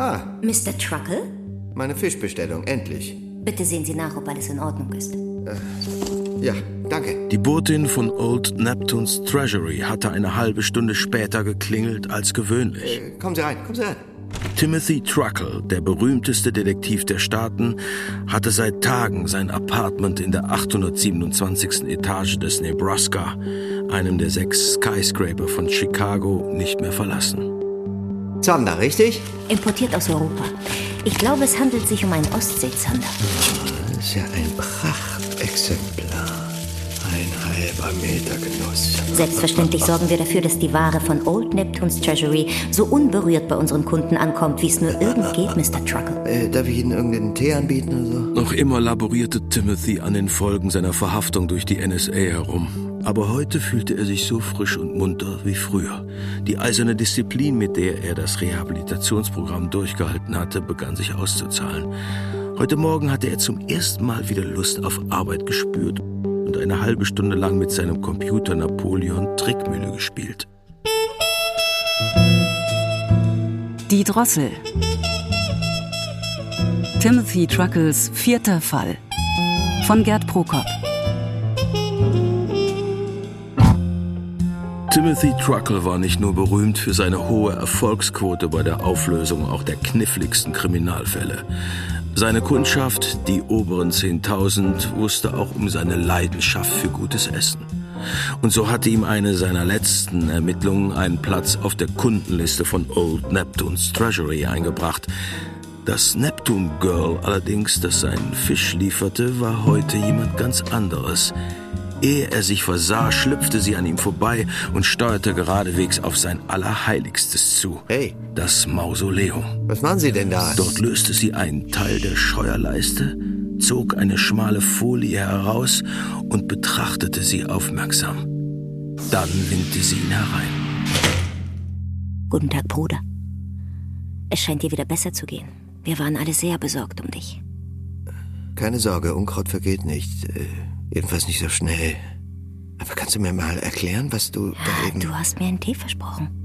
Ah, Mr. Truckle? meine Fischbestellung, endlich. Bitte sehen Sie nach, ob alles in Ordnung ist. Ja, danke. Die Botin von Old Neptune's Treasury hatte eine halbe Stunde später geklingelt als gewöhnlich. Äh, kommen Sie rein, kommen Sie rein. Timothy Truckle, der berühmteste Detektiv der Staaten, hatte seit Tagen sein Apartment in der 827. Etage des Nebraska, einem der sechs Skyscraper von Chicago, nicht mehr verlassen. Zander, richtig? Importiert aus Europa. Ich glaube, es handelt sich um einen Ostseezander. Das ist ja ein Prachtexemplar. Ein halber Meter Genuss. Selbstverständlich sorgen wir dafür, dass die Ware von Old Neptune's Treasury so unberührt bei unseren Kunden ankommt, wie es nur irgend geht, Mr. Truckle. Äh, darf ich Ihnen irgendeinen Tee anbieten oder so? Noch immer laborierte Timothy an den Folgen seiner Verhaftung durch die NSA herum. Aber heute fühlte er sich so frisch und munter wie früher. Die eiserne Disziplin, mit der er das Rehabilitationsprogramm durchgehalten hatte, begann sich auszuzahlen. Heute Morgen hatte er zum ersten Mal wieder Lust auf Arbeit gespürt und eine halbe Stunde lang mit seinem Computer Napoleon Trickmühle gespielt. Die Drossel. Timothy Truckles vierter Fall. Von Gerd Prokop. Timothy Truckle war nicht nur berühmt für seine hohe Erfolgsquote bei der Auflösung auch der kniffligsten Kriminalfälle. Seine Kundschaft, die oberen 10.000, wusste auch um seine Leidenschaft für gutes Essen. Und so hatte ihm eine seiner letzten Ermittlungen einen Platz auf der Kundenliste von Old Neptune's Treasury eingebracht. Das Neptune Girl allerdings, das seinen Fisch lieferte, war heute jemand ganz anderes. Ehe er sich versah, schlüpfte sie an ihm vorbei und steuerte geradewegs auf sein Allerheiligstes zu. Hey. Das Mausoleum. Was machen Sie denn da? Dort löste sie einen Teil der Scheuerleiste, zog eine schmale Folie heraus und betrachtete sie aufmerksam. Dann winkte sie ihn herein. Guten Tag, Bruder. Es scheint dir wieder besser zu gehen. Wir waren alle sehr besorgt um dich. Keine Sorge, Unkraut vergeht nicht. Jedenfalls nicht so schnell. Aber kannst du mir mal erklären, was du da eben... Du hast mir einen Tee versprochen.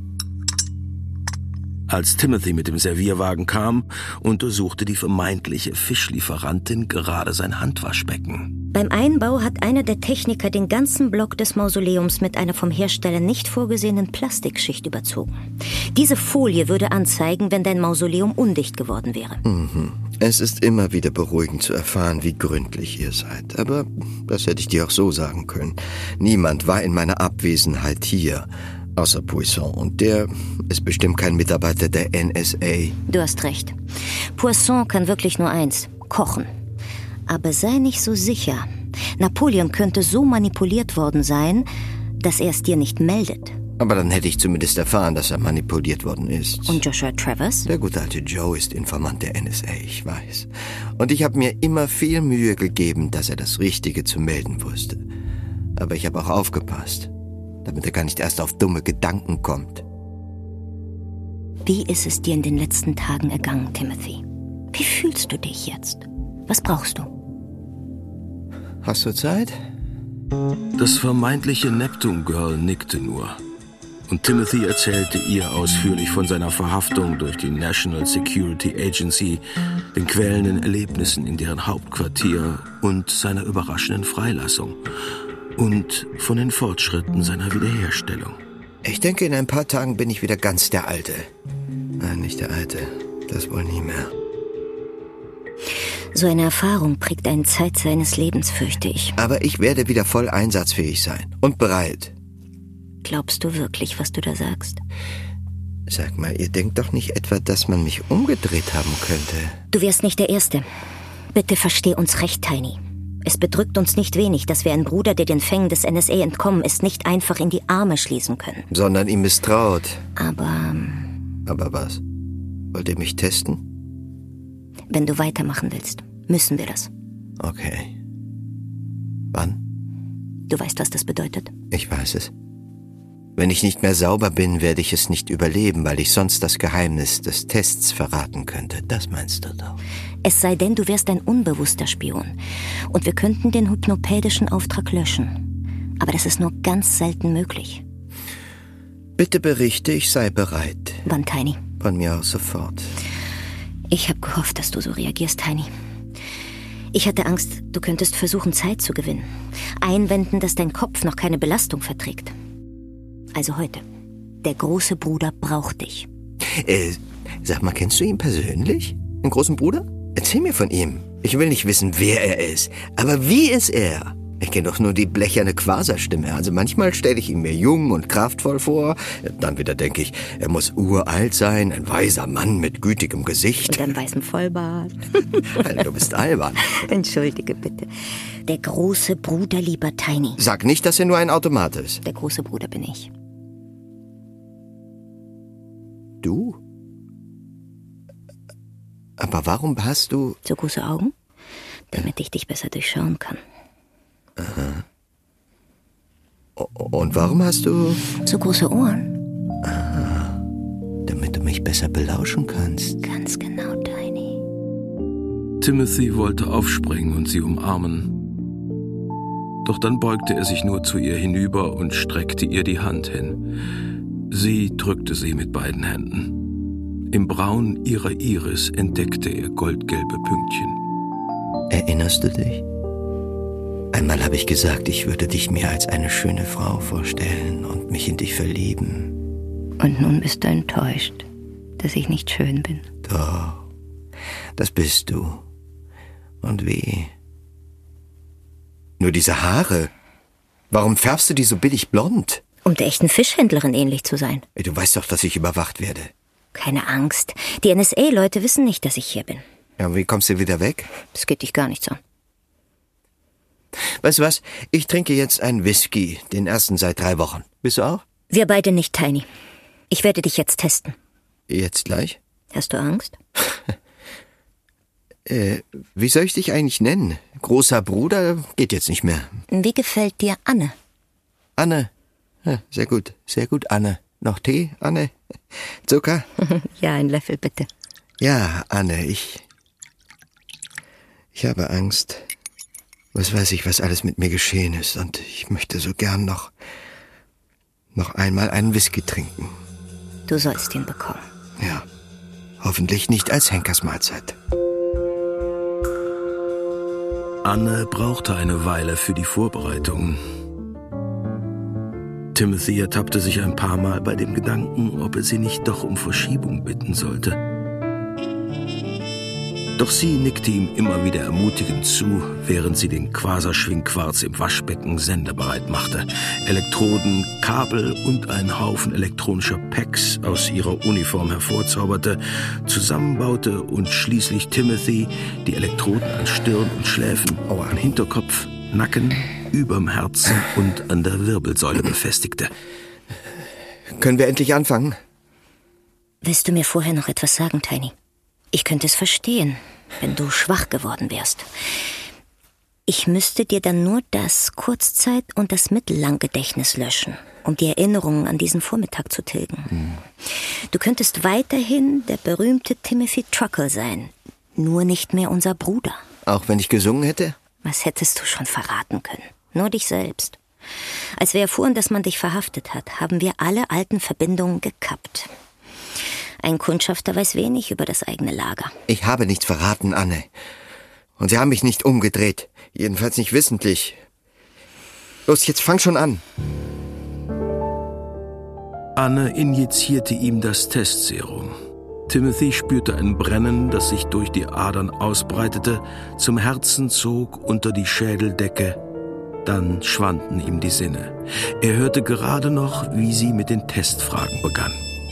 Als Timothy mit dem Servierwagen kam, untersuchte die vermeintliche Fischlieferantin gerade sein Handwaschbecken. Beim Einbau hat einer der Techniker den ganzen Block des Mausoleums mit einer vom Hersteller nicht vorgesehenen Plastikschicht überzogen. Diese Folie würde anzeigen, wenn dein Mausoleum undicht geworden wäre. Mhm. Es ist immer wieder beruhigend zu erfahren, wie gründlich ihr seid. Aber das hätte ich dir auch so sagen können. Niemand war in meiner Abwesenheit hier, außer Poisson. Und der ist bestimmt kein Mitarbeiter der NSA. Du hast recht. Poisson kann wirklich nur eins, kochen. Aber sei nicht so sicher. Napoleon könnte so manipuliert worden sein, dass er es dir nicht meldet. Aber dann hätte ich zumindest erfahren, dass er manipuliert worden ist. Und Joshua Travers? Der gute alte Joe ist Informant der NSA, ich weiß. Und ich habe mir immer viel Mühe gegeben, dass er das Richtige zu melden wusste. Aber ich habe auch aufgepasst, damit er gar nicht erst auf dumme Gedanken kommt. Wie ist es dir in den letzten Tagen ergangen, Timothy? Wie fühlst du dich jetzt? Was brauchst du? Hast du Zeit? Das vermeintliche Neptune Girl nickte nur. Und Timothy erzählte ihr ausführlich von seiner Verhaftung durch die National Security Agency, den quälenden Erlebnissen in deren Hauptquartier und seiner überraschenden Freilassung. Und von den Fortschritten seiner Wiederherstellung. Ich denke, in ein paar Tagen bin ich wieder ganz der Alte. Nein, nicht der Alte. Das wohl nie mehr. So eine Erfahrung prägt eine Zeit seines Lebens, fürchte ich. Aber ich werde wieder voll einsatzfähig sein. Und bereit. Glaubst du wirklich, was du da sagst? Sag mal, ihr denkt doch nicht etwa, dass man mich umgedreht haben könnte. Du wärst nicht der Erste. Bitte versteh uns recht, Tiny. Es bedrückt uns nicht wenig, dass wir einen Bruder, der den Fängen des NSA entkommen ist, nicht einfach in die Arme schließen können. Sondern ihm misstraut. Aber Aber was? Wollt ihr mich testen? wenn du weitermachen willst, müssen wir das. Okay. Wann? Du weißt, was das bedeutet. Ich weiß es. Wenn ich nicht mehr sauber bin, werde ich es nicht überleben, weil ich sonst das Geheimnis des Tests verraten könnte. Das meinst du doch. Es sei denn, du wärst ein unbewusster Spion. Und wir könnten den hypnopädischen Auftrag löschen. Aber das ist nur ganz selten möglich. Bitte berichte, ich sei bereit. Wann, Tiny? Von mir aus sofort. Ich habe gehofft, dass du so reagierst, Tiny. Ich hatte Angst, du könntest versuchen, Zeit zu gewinnen. Einwenden, dass dein Kopf noch keine Belastung verträgt. Also heute. Der große Bruder braucht dich. Äh, sag mal, kennst du ihn persönlich? Den großen Bruder? Erzähl mir von ihm. Ich will nicht wissen, wer er ist. Aber wie ist er? Ich kenne doch nur die blecherne Quaserstimme. Also manchmal stelle ich ihn mir jung und kraftvoll vor. Dann wieder denke ich, er muss uralt sein, ein weiser Mann mit gütigem Gesicht. Und einem weißen Vollbart. du bist albern. Entschuldige bitte. Der große Bruder, lieber Tiny. Sag nicht, dass er nur ein Automat ist. Der große Bruder bin ich. Du? Aber warum hast du... So große Augen? Damit ich dich besser durchschauen kann. Aha. Und warum hast du... So große Ohren? Ah, damit du mich besser belauschen kannst. Ganz genau, Tiny. Timothy wollte aufspringen und sie umarmen. Doch dann beugte er sich nur zu ihr hinüber und streckte ihr die Hand hin. Sie drückte sie mit beiden Händen. Im Braun ihrer Iris entdeckte er goldgelbe Pünktchen. Erinnerst du dich? Einmal habe ich gesagt, ich würde dich mir als eine schöne Frau vorstellen und mich in dich verlieben. Und nun bist du enttäuscht, dass ich nicht schön bin. Doch, das bist du. Und wie? Nur diese Haare. Warum färbst du die so billig blond? Um der echten Fischhändlerin ähnlich zu sein. Du weißt doch, dass ich überwacht werde. Keine Angst. Die NSA-Leute wissen nicht, dass ich hier bin. Ja, und wie kommst du wieder weg? Das geht dich gar nichts an. Weißt du was? Ich trinke jetzt einen Whisky, den ersten seit drei Wochen. Bist du auch? Wir beide nicht, Tiny. Ich werde dich jetzt testen. Jetzt gleich? Hast du Angst? äh, wie soll ich dich eigentlich nennen? Großer Bruder geht jetzt nicht mehr. Wie gefällt dir Anne? Anne. Ja, sehr gut, sehr gut, Anne. Noch Tee, Anne? Zucker? ja, ein Löffel bitte. Ja, Anne, ich. Ich habe Angst. Was weiß ich, was alles mit mir geschehen ist, und ich möchte so gern noch. noch einmal einen Whisky trinken. Du sollst ihn bekommen. Ja. Hoffentlich nicht als Henkersmahlzeit. Anne brauchte eine Weile für die Vorbereitungen. Timothy ertappte sich ein paar Mal bei dem Gedanken, ob er sie nicht doch um Verschiebung bitten sollte. Doch sie nickte ihm immer wieder ermutigend zu, während sie den Quaserschwingquarz im Waschbecken sendebereit machte, Elektroden, Kabel und einen Haufen elektronischer Packs aus ihrer Uniform hervorzauberte, zusammenbaute und schließlich Timothy die Elektroden an Stirn und Schläfen, an Hinterkopf, Nacken, überm Herzen und an der Wirbelsäule befestigte. Können wir endlich anfangen? Willst du mir vorher noch etwas sagen, Tiny? Ich könnte es verstehen, wenn du schwach geworden wärst. Ich müsste dir dann nur das Kurzzeit- und das Mittellanggedächtnis löschen, um die Erinnerungen an diesen Vormittag zu tilgen. Mhm. Du könntest weiterhin der berühmte Timothy Truckle sein, nur nicht mehr unser Bruder. Auch wenn ich gesungen hätte? Was hättest du schon verraten können? Nur dich selbst. Als wir erfuhren, dass man dich verhaftet hat, haben wir alle alten Verbindungen gekappt. Ein Kundschafter weiß wenig über das eigene Lager. Ich habe nichts verraten, Anne. Und Sie haben mich nicht umgedreht. Jedenfalls nicht wissentlich. Los, jetzt fang schon an. Anne injizierte ihm das Testserum. Timothy spürte ein Brennen, das sich durch die Adern ausbreitete, zum Herzen zog, unter die Schädeldecke. Dann schwanden ihm die Sinne. Er hörte gerade noch, wie sie mit den Testfragen begann.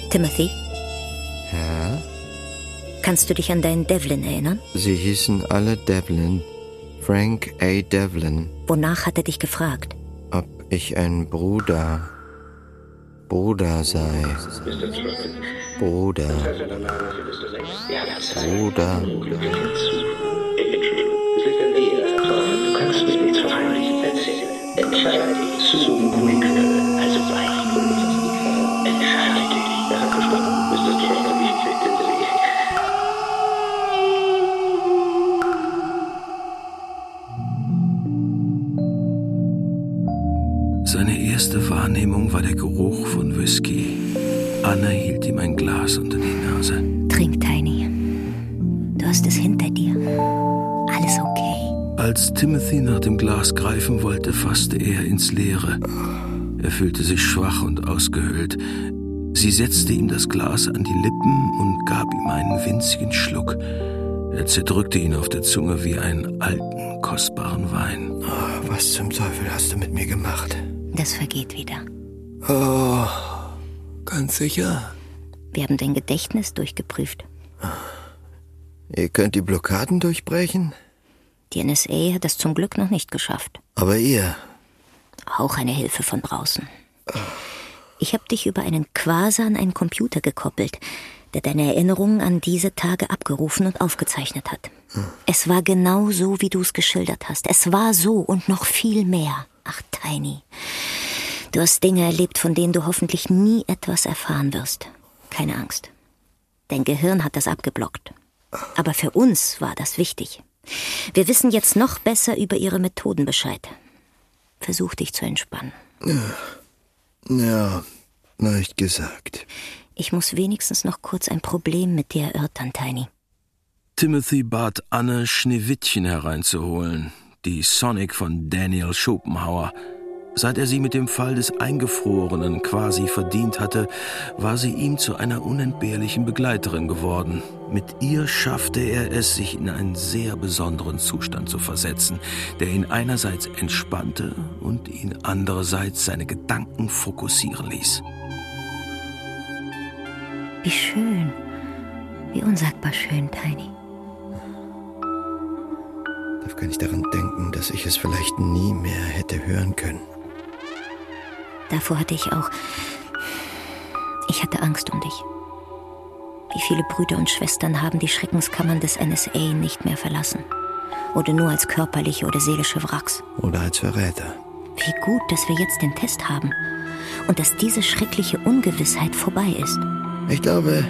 Timothy, ja? Kannst du dich an deinen Devlin erinnern? Sie hießen alle Devlin. Frank A. Devlin. Wonach hat er dich gefragt? Ob ich ein Bruder. Bruder sei. Bruder. Bruder. Du erzählen. Entscheide dich zu ruhig. Also weich. Entscheide dich. Seine erste Wahrnehmung war der Geruch von Whisky. Anna hielt ihm ein Glas unter die Nase. Trink, Tiny. Du hast es hinter dir. Alles okay. Als Timothy nach dem Glas greifen wollte, fasste er ins Leere. Er fühlte sich schwach und ausgehöhlt. Sie setzte ihm das Glas an die Lippen und gab ihm einen winzigen Schluck. Er zerdrückte ihn auf der Zunge wie einen alten, kostbaren Wein. Oh, was zum Teufel hast du mit mir gemacht? Das vergeht wieder. Oh, ganz sicher? Wir haben dein Gedächtnis durchgeprüft. Ihr könnt die Blockaden durchbrechen? Die NSA hat es zum Glück noch nicht geschafft. Aber ihr? Auch eine Hilfe von draußen. Ich habe dich über einen Quasar an einen Computer gekoppelt, der deine Erinnerungen an diese Tage abgerufen und aufgezeichnet hat. Es war genau so, wie du es geschildert hast. Es war so und noch viel mehr. Ach, Tiny. Du hast Dinge erlebt, von denen du hoffentlich nie etwas erfahren wirst. Keine Angst. Dein Gehirn hat das abgeblockt. Aber für uns war das wichtig. Wir wissen jetzt noch besser über ihre Methoden Bescheid. Versuch dich zu entspannen. Ja, leicht gesagt. Ich muss wenigstens noch kurz ein Problem mit dir erörtern, Tiny. Timothy bat Anne, Schneewittchen hereinzuholen, die Sonic von Daniel Schopenhauer. Seit er sie mit dem Fall des Eingefrorenen quasi verdient hatte, war sie ihm zu einer unentbehrlichen Begleiterin geworden. Mit ihr schaffte er es, sich in einen sehr besonderen Zustand zu versetzen, der ihn einerseits entspannte und ihn andererseits seine Gedanken fokussieren ließ. Wie schön. Wie unsagbar schön, Tiny. Darf gar nicht daran denken, dass ich es vielleicht nie mehr hätte hören können. Davor hatte ich auch. Ich hatte Angst um dich. Wie viele Brüder und Schwestern haben die Schreckenskammern des NSA nicht mehr verlassen? Oder nur als körperliche oder seelische Wracks? Oder als Verräter. Wie gut, dass wir jetzt den Test haben. Und dass diese schreckliche Ungewissheit vorbei ist. Ich glaube,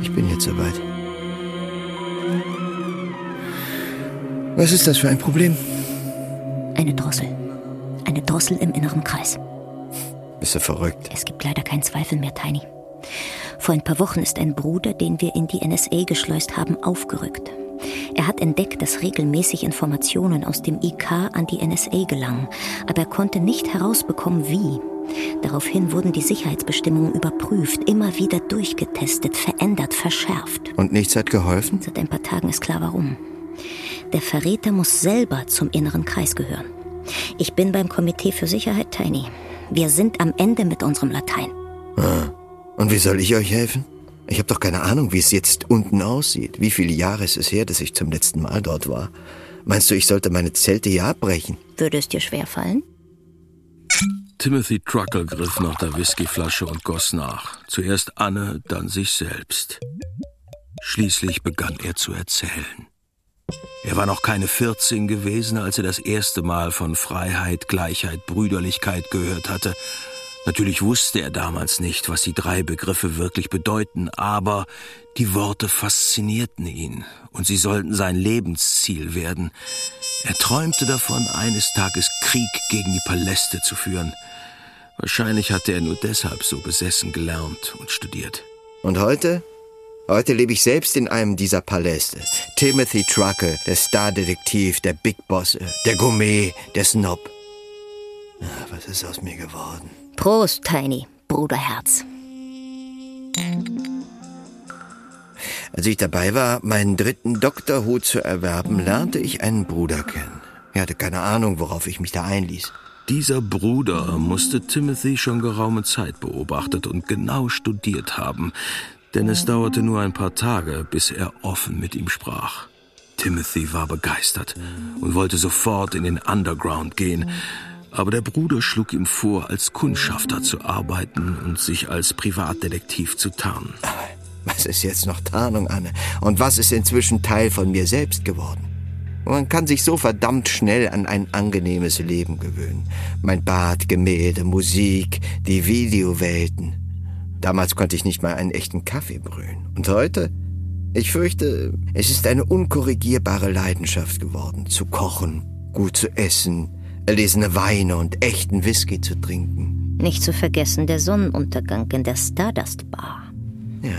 ich bin jetzt soweit. Was ist das für ein Problem? Eine Drossel. Eine Drossel im inneren Kreis. Bist du verrückt? Es gibt leider keinen Zweifel mehr, Tiny. Vor ein paar Wochen ist ein Bruder, den wir in die NSA geschleust haben, aufgerückt. Er hat entdeckt, dass regelmäßig Informationen aus dem IK an die NSA gelangen, aber er konnte nicht herausbekommen, wie. Daraufhin wurden die Sicherheitsbestimmungen überprüft, immer wieder durchgetestet, verändert, verschärft. Und nichts hat geholfen? Seit ein paar Tagen ist klar, warum. Der Verräter muss selber zum inneren Kreis gehören. Ich bin beim Komitee für Sicherheit, Tiny. Wir sind am Ende mit unserem Latein. Ah. Und wie soll ich euch helfen? Ich habe doch keine Ahnung, wie es jetzt unten aussieht. Wie viele Jahre ist es her, dass ich zum letzten Mal dort war? Meinst du, ich sollte meine Zelte hier abbrechen? Würde es dir schwerfallen? Timothy Truckle griff nach der Whiskyflasche und goss nach. Zuerst Anne, dann sich selbst. Schließlich begann er zu erzählen. Er war noch keine 14 gewesen, als er das erste Mal von Freiheit, Gleichheit, Brüderlichkeit gehört hatte. Natürlich wusste er damals nicht, was die drei Begriffe wirklich bedeuten, aber die Worte faszinierten ihn und sie sollten sein Lebensziel werden. Er träumte davon, eines Tages Krieg gegen die Paläste zu führen. Wahrscheinlich hatte er nur deshalb so besessen gelernt und studiert. Und heute? Heute lebe ich selbst in einem dieser Paläste. Timothy Truckle, der Stardetektiv, der Big Boss, der Gourmet, der Snob. Ah, was ist aus mir geworden? Prost, Tiny, Bruderherz. Als ich dabei war, meinen dritten Doktorhut zu erwerben, lernte ich einen Bruder kennen. Er hatte keine Ahnung, worauf ich mich da einließ. Dieser Bruder musste Timothy schon geraume Zeit beobachtet und genau studiert haben, denn es dauerte nur ein paar Tage, bis er offen mit ihm sprach. Timothy war begeistert und wollte sofort in den Underground gehen, aber der Bruder schlug ihm vor, als Kundschafter zu arbeiten und sich als Privatdetektiv zu tarnen. Was ist jetzt noch Tarnung, Anne? Und was ist inzwischen Teil von mir selbst geworden? Man kann sich so verdammt schnell an ein angenehmes Leben gewöhnen. Mein Bad, Gemälde, Musik, die Videowelten. Damals konnte ich nicht mal einen echten Kaffee brühen. Und heute? Ich fürchte, es ist eine unkorrigierbare Leidenschaft geworden, zu kochen, gut zu essen, erlesene Weine und echten Whisky zu trinken. Nicht zu vergessen der Sonnenuntergang in der Stardust Bar. Ja.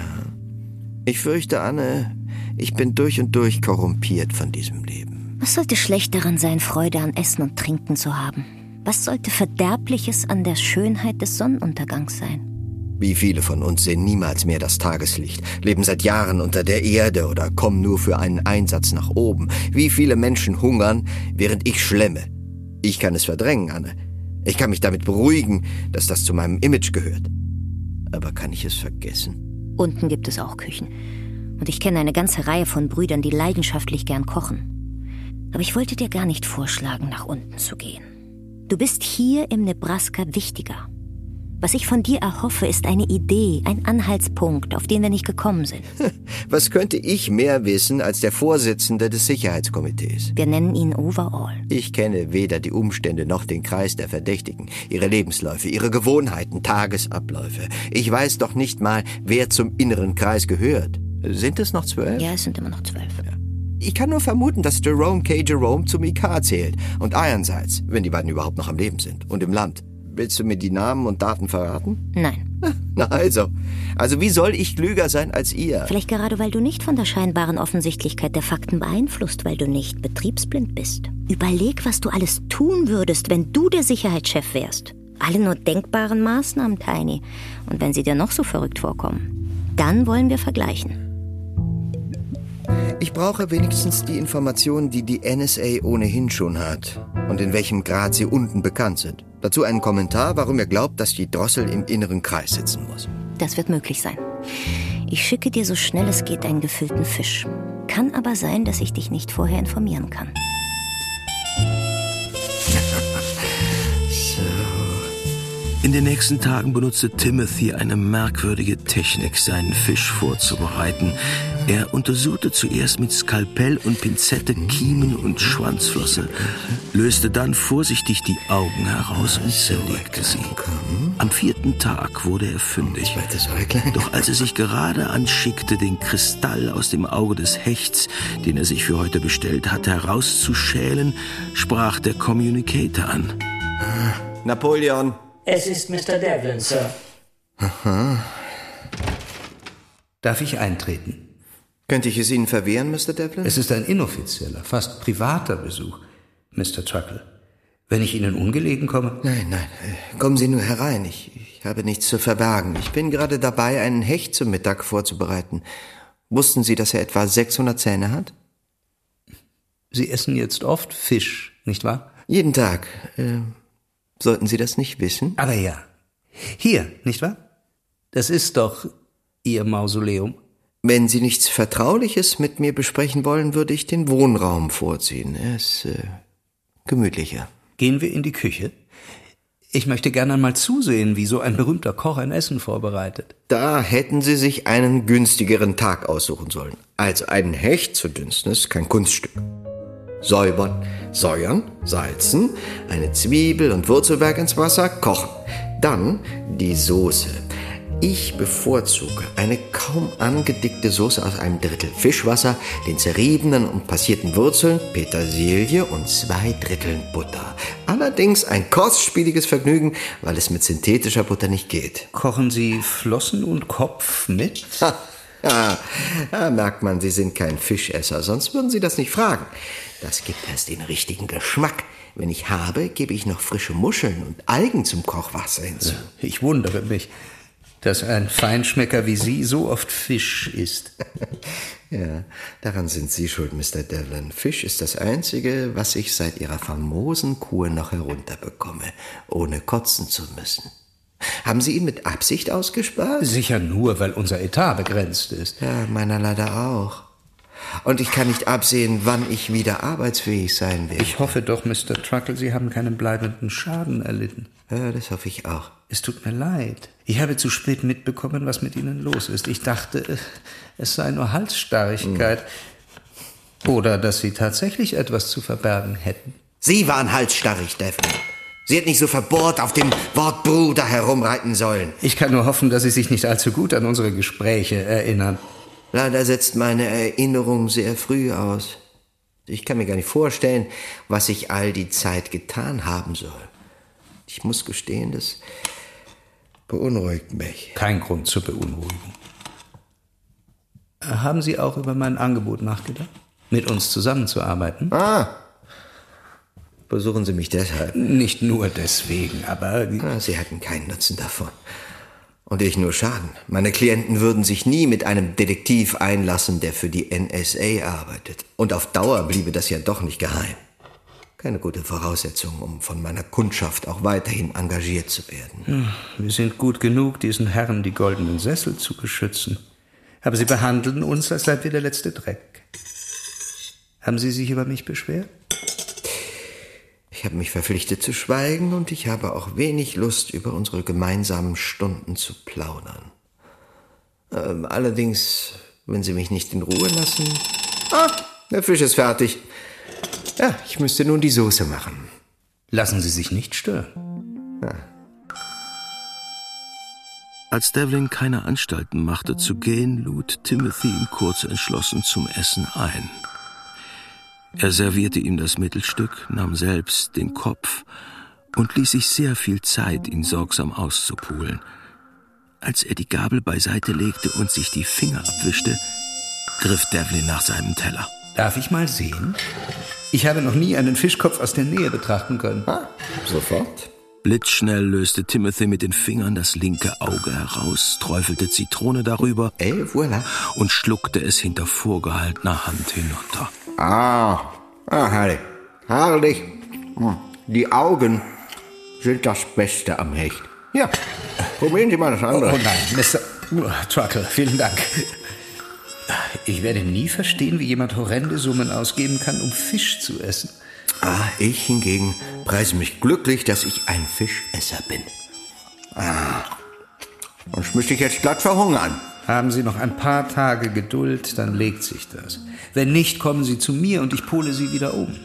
Ich fürchte, Anne, Ich bin durch und durch korrumpiert von diesem Leben. Was sollte schlecht daran sein, Freude an Essen und Trinken zu haben? Was sollte Verderbliches an der Schönheit des Sonnenuntergangs sein? Wie viele von uns sehen niemals mehr das Tageslicht, leben seit Jahren unter der Erde oder kommen nur für einen Einsatz nach oben. Wie viele Menschen hungern, während ich schlemme. Ich kann es verdrängen, Anne. Ich kann mich damit beruhigen, dass das zu meinem Image gehört. Aber kann ich es vergessen? Unten gibt es auch Küchen. Und ich kenne eine ganze Reihe von Brüdern, die leidenschaftlich gern kochen. Aber ich wollte dir gar nicht vorschlagen, nach unten zu gehen. Du bist hier im Nebraska wichtiger. Was ich von dir erhoffe, ist eine Idee, ein Anhaltspunkt, auf den wir nicht gekommen sind. Was könnte ich mehr wissen als der Vorsitzende des Sicherheitskomitees? Wir nennen ihn Overall. Ich kenne weder die Umstände noch den Kreis der Verdächtigen, ihre Lebensläufe, ihre Gewohnheiten, Tagesabläufe. Ich weiß doch nicht mal, wer zum inneren Kreis gehört. Sind es noch zwölf? Ja, es sind immer noch zwölf. Ich kann nur vermuten, dass Jerome K. Jerome zum IK zählt und Ironsides, wenn die beiden überhaupt noch am Leben sind und im Land. Willst du mir die Namen und Daten verraten? Nein. Na also. Also wie soll ich klüger sein als ihr? Vielleicht gerade, weil du nicht von der scheinbaren Offensichtlichkeit der Fakten beeinflusst, weil du nicht betriebsblind bist. Überleg, was du alles tun würdest, wenn du der Sicherheitschef wärst. Alle nur denkbaren Maßnahmen, Tiny. Und wenn sie dir noch so verrückt vorkommen, dann wollen wir vergleichen. Ich brauche wenigstens die Informationen, die die NSA ohnehin schon hat und in welchem Grad sie unten bekannt sind. Dazu einen Kommentar, warum ihr glaubt, dass die Drossel im inneren Kreis sitzen muss. Das wird möglich sein. Ich schicke dir so schnell es geht einen gefüllten Fisch. Kann aber sein, dass ich dich nicht vorher informieren kann. In den nächsten Tagen benutzte Timothy eine merkwürdige Technik, seinen Fisch vorzubereiten. Er untersuchte zuerst mit Skalpell und Pinzette Kiemen und Schwanzflosse, löste dann vorsichtig die Augen heraus und zerlegte sie. Am vierten Tag wurde er fündig. Doch als er sich gerade anschickte, den Kristall aus dem Auge des Hechts, den er sich für heute bestellt hatte, herauszuschälen, sprach der Communicator an. Napoleon, es ist Mr. Devlin, Sir. Aha. Darf ich eintreten? Könnte ich es Ihnen verwehren, Mr. Devlin? Es ist ein inoffizieller, fast privater Besuch, Mr. Truckle. Wenn ich Ihnen ungelegen komme? Nein, nein. Kommen Sie nur herein. Ich, ich habe nichts zu verbergen. Ich bin gerade dabei, einen Hecht zum Mittag vorzubereiten. Wussten Sie, dass er etwa 600 Zähne hat? Sie essen jetzt oft Fisch, nicht wahr? Jeden Tag. Äh, Sollten Sie das nicht wissen? Aber ja. Hier, nicht wahr? Das ist doch Ihr Mausoleum. Wenn Sie nichts Vertrauliches mit mir besprechen wollen, würde ich den Wohnraum vorziehen. Er ist äh, gemütlicher. Gehen wir in die Küche? Ich möchte gerne einmal zusehen, wie so ein berühmter Koch ein Essen vorbereitet. Da hätten Sie sich einen günstigeren Tag aussuchen sollen. Also einen Hecht zu dünsten ist kein Kunststück säubern, säuern, salzen, eine Zwiebel und Wurzelwerk ins Wasser, kochen. Dann die Soße. Ich bevorzuge eine kaum angedickte Soße aus einem Drittel Fischwasser, den zerriebenen und passierten Wurzeln, Petersilie und zwei Dritteln Butter. Allerdings ein kostspieliges Vergnügen, weil es mit synthetischer Butter nicht geht. Kochen Sie Flossen und Kopf mit? Ha, ja, da merkt man, Sie sind kein Fischesser, sonst würden Sie das nicht fragen. Das gibt erst den richtigen Geschmack. Wenn ich habe, gebe ich noch frische Muscheln und Algen zum Kochwasser hinzu. Ich wundere mich, dass ein Feinschmecker wie Sie so oft Fisch isst. ja, daran sind Sie schuld, Mr. Devlin. Fisch ist das Einzige, was ich seit Ihrer famosen Kur noch herunterbekomme, ohne kotzen zu müssen. Haben Sie ihn mit Absicht ausgespart? Sicher nur, weil unser Etat begrenzt ist. Ja, meiner leider auch. Und ich kann nicht absehen, wann ich wieder arbeitsfähig sein werde. Ich hoffe doch, Mr. Truckle, Sie haben keinen bleibenden Schaden erlitten. Ja, das hoffe ich auch. Es tut mir leid. Ich habe zu spät mitbekommen, was mit Ihnen los ist. Ich dachte, es sei nur Halsstarrigkeit. Hm. Oder dass Sie tatsächlich etwas zu verbergen hätten. Sie waren halsstarrig, Daphne. Sie hätten nicht so verbohrt auf dem Wort Bruder herumreiten sollen. Ich kann nur hoffen, dass Sie sich nicht allzu gut an unsere Gespräche erinnern. Leider setzt meine Erinnerung sehr früh aus. Ich kann mir gar nicht vorstellen, was ich all die Zeit getan haben soll. Ich muss gestehen, das beunruhigt mich. Kein Grund zur Beunruhigung. Haben Sie auch über mein Angebot nachgedacht? Mit uns zusammenzuarbeiten? Ah. Besuchen Sie mich deshalb? Nicht nur deswegen, aber. Ah, Sie hätten keinen Nutzen davon. Und ich nur Schaden. Meine Klienten würden sich nie mit einem Detektiv einlassen, der für die NSA arbeitet. Und auf Dauer bliebe das ja doch nicht geheim. Keine gute Voraussetzung, um von meiner Kundschaft auch weiterhin engagiert zu werden. Hm, wir sind gut genug, diesen Herren die goldenen Sessel zu beschützen. Aber sie behandeln uns, als seid wir der letzte Dreck. Haben Sie sich über mich beschwert? Ich habe mich verpflichtet zu schweigen und ich habe auch wenig Lust, über unsere gemeinsamen Stunden zu plaudern. Ähm, allerdings, wenn Sie mich nicht in Ruhe lassen. Ah, der Fisch ist fertig. Ja, ich müsste nun die Soße machen. Lassen Sie sich nicht stören. Ja. Als Devlin keine Anstalten machte zu gehen, lud Timothy ihn kurz entschlossen zum Essen ein. Er servierte ihm das Mittelstück, nahm selbst den Kopf und ließ sich sehr viel Zeit, ihn sorgsam auszupulen. Als er die Gabel beiseite legte und sich die Finger abwischte, griff Devlin nach seinem Teller. Darf ich mal sehen? Ich habe noch nie einen Fischkopf aus der Nähe betrachten können. Ah, sofort. Blitzschnell löste Timothy mit den Fingern das linke Auge heraus, träufelte Zitrone darüber Et voilà. und schluckte es hinter vorgehaltener Hand hinunter. Ah, ah herrlich. Herrlich. Hm. Die Augen sind das Beste am Hecht. Ja, probieren Sie mal das andere. Oh, oh nein, Mr. Truckle, vielen Dank. Ich werde nie verstehen, wie jemand horrende Summen ausgeben kann, um Fisch zu essen. Ah, ich hingegen preise mich glücklich, dass ich ein Fischesser bin. Ah, sonst müsste ich jetzt glatt verhungern. Haben Sie noch ein paar Tage Geduld, dann legt sich das. Wenn nicht, kommen Sie zu mir und ich pole Sie wieder um.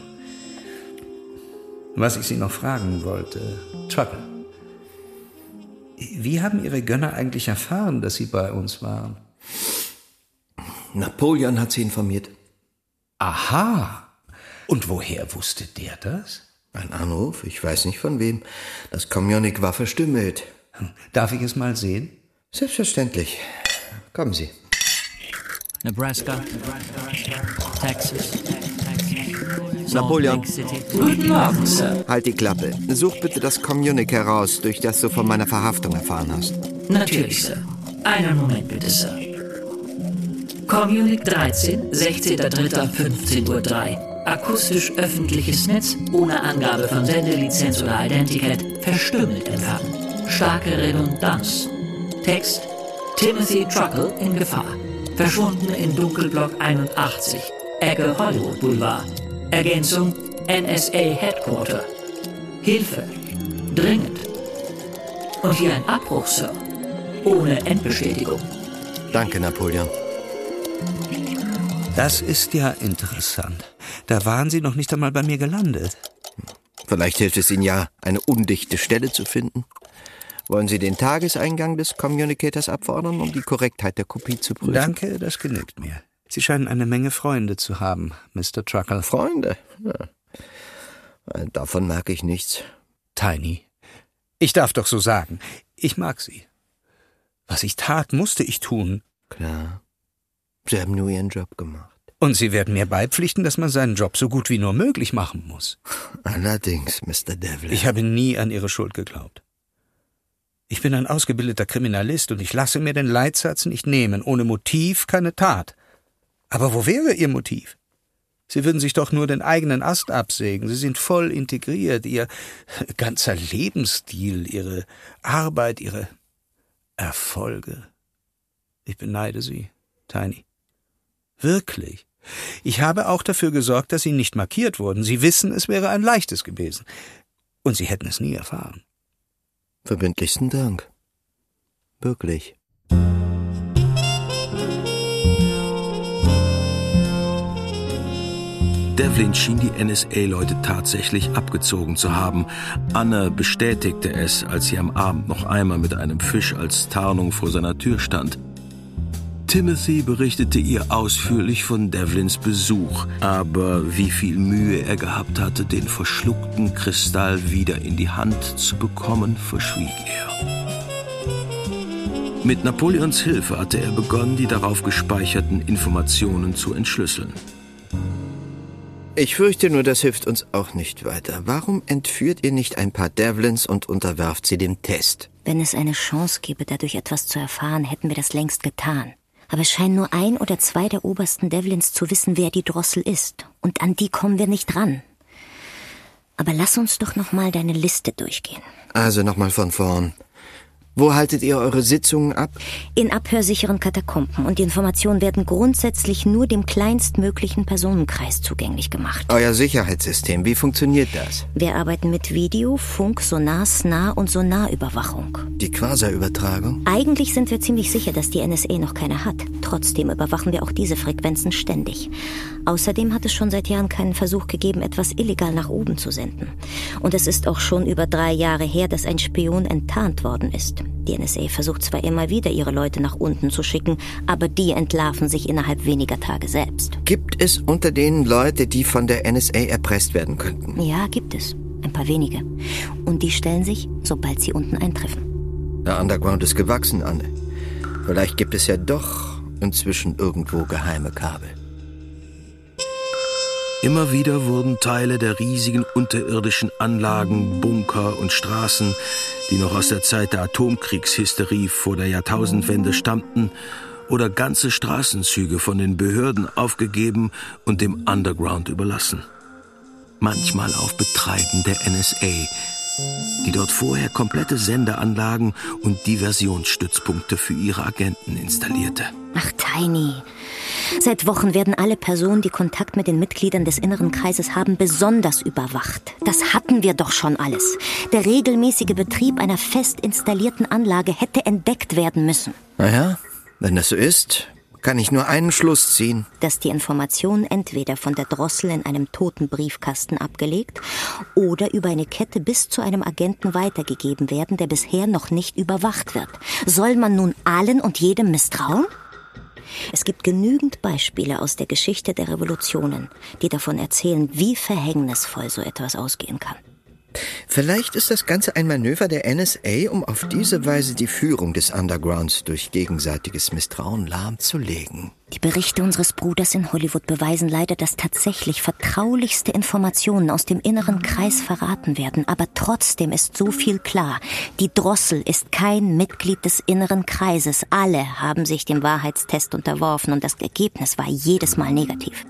Was ich Sie noch fragen wollte, Truckle. Wie haben Ihre Gönner eigentlich erfahren, dass Sie bei uns waren? Napoleon hat sie informiert. Aha. Und woher wusste der das? Ein Anruf, ich weiß nicht von wem. Das Communic war verstümmelt. Darf ich es mal sehen? Selbstverständlich. Kommen Sie. Nebraska, Texas. Napoleon. Guten Morgen, Sir. Halt die Klappe. Such bitte das Communic heraus, durch das du von meiner Verhaftung erfahren hast. Natürlich, Sir. Einen Moment bitte, Sir. Communic 13, 16.03.15.03 Uhr. Akustisch öffentliches Netz ohne Angabe von Sendelizenz oder Identikett verstümmelt empfangen. Starke Redundanz. Text Timothy Truckle in Gefahr. Verschwunden in Dunkelblock 81. Ecke Hollywood Boulevard. Ergänzung NSA Headquarter. Hilfe. Dringend. Und hier ein Abbruch, Sir. Ohne Endbestätigung. Danke, Napoleon. Das ist ja interessant. Da waren Sie noch nicht einmal bei mir gelandet. Vielleicht hilft es Ihnen ja, eine undichte Stelle zu finden. Wollen Sie den Tageseingang des Communicators abfordern, um die Korrektheit der Kopie zu prüfen? Danke, das genügt mir. Sie scheinen eine Menge Freunde zu haben, Mr. Truckle. Freunde? Ja. Davon merke ich nichts. Tiny. Ich darf doch so sagen. Ich mag Sie. Was ich tat, musste ich tun. Klar. Sie haben nur Ihren Job gemacht. Und Sie werden mir beipflichten, dass man seinen Job so gut wie nur möglich machen muss. Allerdings, Mr. Devlin. Ich habe nie an Ihre Schuld geglaubt. Ich bin ein ausgebildeter Kriminalist und ich lasse mir den Leitsatz nicht nehmen. Ohne Motiv keine Tat. Aber wo wäre Ihr Motiv? Sie würden sich doch nur den eigenen Ast absägen. Sie sind voll integriert. Ihr ganzer Lebensstil, Ihre Arbeit, Ihre Erfolge. Ich beneide Sie, Tiny. Wirklich. Ich habe auch dafür gesorgt, dass Sie nicht markiert wurden. Sie wissen, es wäre ein leichtes gewesen. Und Sie hätten es nie erfahren. Verbindlichsten Dank. Wirklich. Devlin schien die NSA-Leute tatsächlich abgezogen zu haben. Anne bestätigte es, als sie am Abend noch einmal mit einem Fisch als Tarnung vor seiner Tür stand. Timothy berichtete ihr ausführlich von Devlins Besuch, aber wie viel Mühe er gehabt hatte, den verschluckten Kristall wieder in die Hand zu bekommen, verschwieg er. Mit Napoleons Hilfe hatte er begonnen, die darauf gespeicherten Informationen zu entschlüsseln. Ich fürchte nur, das hilft uns auch nicht weiter. Warum entführt ihr nicht ein paar Devlins und unterwerft sie dem Test? Wenn es eine Chance gäbe, dadurch etwas zu erfahren, hätten wir das längst getan. Aber es scheinen nur ein oder zwei der obersten Devlins zu wissen, wer die Drossel ist. Und an die kommen wir nicht ran. Aber lass uns doch noch mal deine Liste durchgehen. Also noch mal von vorn. Wo haltet ihr eure Sitzungen ab? In abhörsicheren Katakomben und die Informationen werden grundsätzlich nur dem kleinstmöglichen Personenkreis zugänglich gemacht. Euer Sicherheitssystem, wie funktioniert das? Wir arbeiten mit Video, Funk, Sonar, Snar und Sonarüberwachung. Die Quasarübertragung? Eigentlich sind wir ziemlich sicher, dass die NSA noch keine hat. Trotzdem überwachen wir auch diese Frequenzen ständig. Außerdem hat es schon seit Jahren keinen Versuch gegeben, etwas illegal nach oben zu senden. Und es ist auch schon über drei Jahre her, dass ein Spion enttarnt worden ist. Die NSA versucht zwar immer wieder, ihre Leute nach unten zu schicken, aber die entlarven sich innerhalb weniger Tage selbst. Gibt es unter denen Leute, die von der NSA erpresst werden könnten? Ja, gibt es. Ein paar wenige. Und die stellen sich, sobald sie unten eintreffen. Der Underground ist gewachsen, Anne. Vielleicht gibt es ja doch inzwischen irgendwo geheime Kabel. Immer wieder wurden Teile der riesigen unterirdischen Anlagen, Bunker und Straßen, die noch aus der Zeit der Atomkriegshysterie vor der Jahrtausendwende stammten, oder ganze Straßenzüge von den Behörden aufgegeben und dem Underground überlassen. Manchmal auf Betreiben der NSA, die dort vorher komplette Sendeanlagen und Diversionsstützpunkte für ihre Agenten installierte. Ach, Tiny. Seit Wochen werden alle Personen, die Kontakt mit den Mitgliedern des inneren Kreises haben, besonders überwacht. Das hatten wir doch schon alles. Der regelmäßige Betrieb einer fest installierten Anlage hätte entdeckt werden müssen. Naja, wenn das so ist, kann ich nur einen Schluss ziehen. Dass die Informationen entweder von der Drossel in einem toten Briefkasten abgelegt oder über eine Kette bis zu einem Agenten weitergegeben werden, der bisher noch nicht überwacht wird. Soll man nun allen und jedem misstrauen? Es gibt genügend Beispiele aus der Geschichte der Revolutionen, die davon erzählen, wie verhängnisvoll so etwas ausgehen kann. Vielleicht ist das Ganze ein Manöver der NSA, um auf diese Weise die Führung des Undergrounds durch gegenseitiges Misstrauen lahmzulegen. Die Berichte unseres Bruders in Hollywood beweisen leider, dass tatsächlich vertraulichste Informationen aus dem inneren Kreis verraten werden. Aber trotzdem ist so viel klar. Die Drossel ist kein Mitglied des inneren Kreises. Alle haben sich dem Wahrheitstest unterworfen und das Ergebnis war jedes Mal negativ.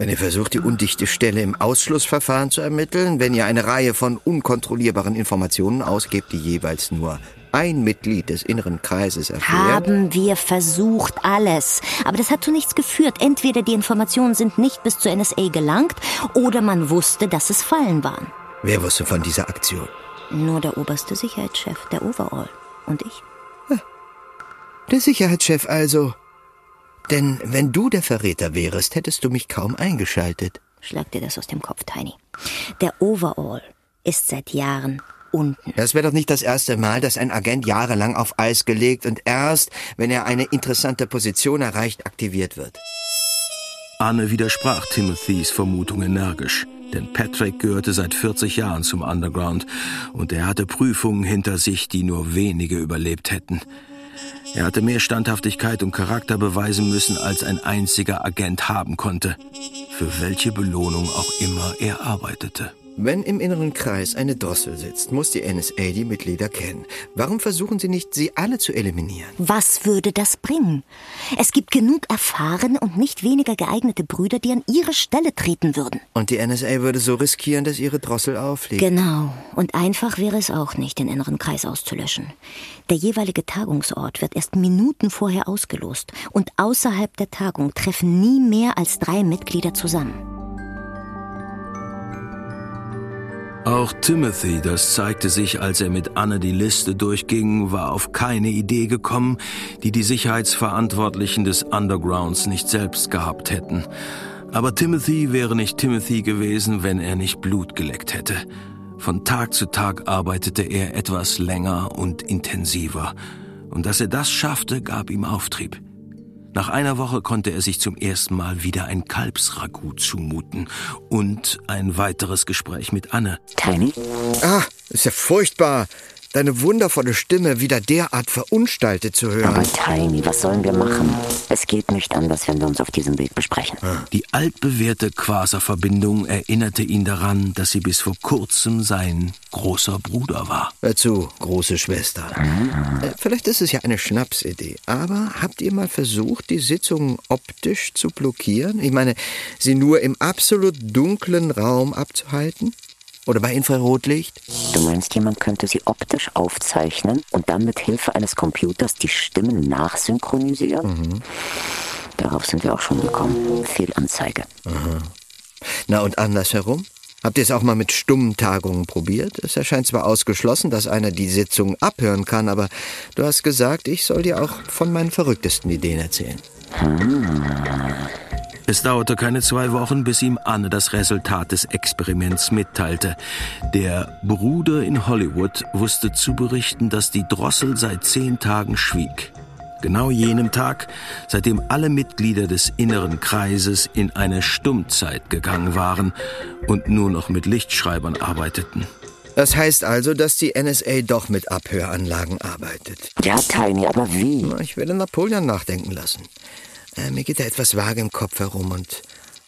Wenn ihr versucht, die undichte Stelle im Ausschlussverfahren zu ermitteln, wenn ihr eine Reihe von unkontrollierbaren Informationen ausgebt, die jeweils nur ein Mitglied des inneren Kreises erfährt. Haben wir versucht, alles. Aber das hat zu nichts geführt. Entweder die Informationen sind nicht bis zur NSA gelangt oder man wusste, dass es Fallen waren. Wer wusste von dieser Aktion? Nur der oberste Sicherheitschef, der Overall. Und ich. Der Sicherheitschef also. Denn wenn du der Verräter wärest, hättest du mich kaum eingeschaltet. Schlag dir das aus dem Kopf, Tiny. Der Overall ist seit Jahren unten. Das wäre doch nicht das erste Mal, dass ein Agent jahrelang auf Eis gelegt und erst, wenn er eine interessante Position erreicht, aktiviert wird. Anne widersprach Timothys Vermutung energisch, denn Patrick gehörte seit 40 Jahren zum Underground und er hatte Prüfungen hinter sich, die nur wenige überlebt hätten. Er hatte mehr Standhaftigkeit und Charakter beweisen müssen, als ein einziger Agent haben konnte, für welche Belohnung auch immer er arbeitete. Wenn im inneren Kreis eine Drossel sitzt, muss die NSA die Mitglieder kennen. Warum versuchen sie nicht, sie alle zu eliminieren? Was würde das bringen? Es gibt genug erfahrene und nicht weniger geeignete Brüder, die an ihre Stelle treten würden. Und die NSA würde so riskieren, dass ihre Drossel auffliegt. Genau. Und einfach wäre es auch nicht, den inneren Kreis auszulöschen. Der jeweilige Tagungsort wird erst Minuten vorher ausgelost. Und außerhalb der Tagung treffen nie mehr als drei Mitglieder zusammen. Auch Timothy, das zeigte sich, als er mit Anne die Liste durchging, war auf keine Idee gekommen, die die Sicherheitsverantwortlichen des Undergrounds nicht selbst gehabt hätten. Aber Timothy wäre nicht Timothy gewesen, wenn er nicht Blut geleckt hätte. Von Tag zu Tag arbeitete er etwas länger und intensiver. Und dass er das schaffte, gab ihm Auftrieb. Nach einer Woche konnte er sich zum ersten Mal wieder ein Kalbsragout zumuten und ein weiteres Gespräch mit Anne. Tiny? Ah, ist ja furchtbar. Deine wundervolle Stimme wieder derart verunstaltet zu hören. Aber Tiny, was sollen wir machen? Es geht nicht anders, wenn wir uns auf diesem Weg besprechen. Die altbewährte Quasar-Verbindung erinnerte ihn daran, dass sie bis vor kurzem sein großer Bruder war. Hör zu, große Schwester. Äh, Vielleicht ist es ja eine Schnapsidee, aber habt ihr mal versucht, die Sitzungen optisch zu blockieren? Ich meine, sie nur im absolut dunklen Raum abzuhalten? Oder bei Infrarotlicht? Du meinst, jemand könnte sie optisch aufzeichnen und dann mit Hilfe eines Computers die Stimmen nachsynchronisieren? Darauf sind wir auch schon gekommen. Fehlanzeige. Na und andersherum? Habt ihr es auch mal mit stummen Tagungen probiert? Es erscheint zwar ausgeschlossen, dass einer die Sitzung abhören kann, aber du hast gesagt, ich soll dir auch von meinen verrücktesten Ideen erzählen. Es dauerte keine zwei Wochen, bis ihm Anne das Resultat des Experiments mitteilte. Der Bruder in Hollywood wusste zu berichten, dass die Drossel seit zehn Tagen schwieg. Genau jenem Tag, seitdem alle Mitglieder des inneren Kreises in eine Stummzeit gegangen waren und nur noch mit Lichtschreibern arbeiteten. Das heißt also, dass die NSA doch mit Abhöranlagen arbeitet. Ja, Tiny, aber wie? Ich werde Napoleon nachdenken lassen. Äh, mir geht da etwas vage im Kopf herum und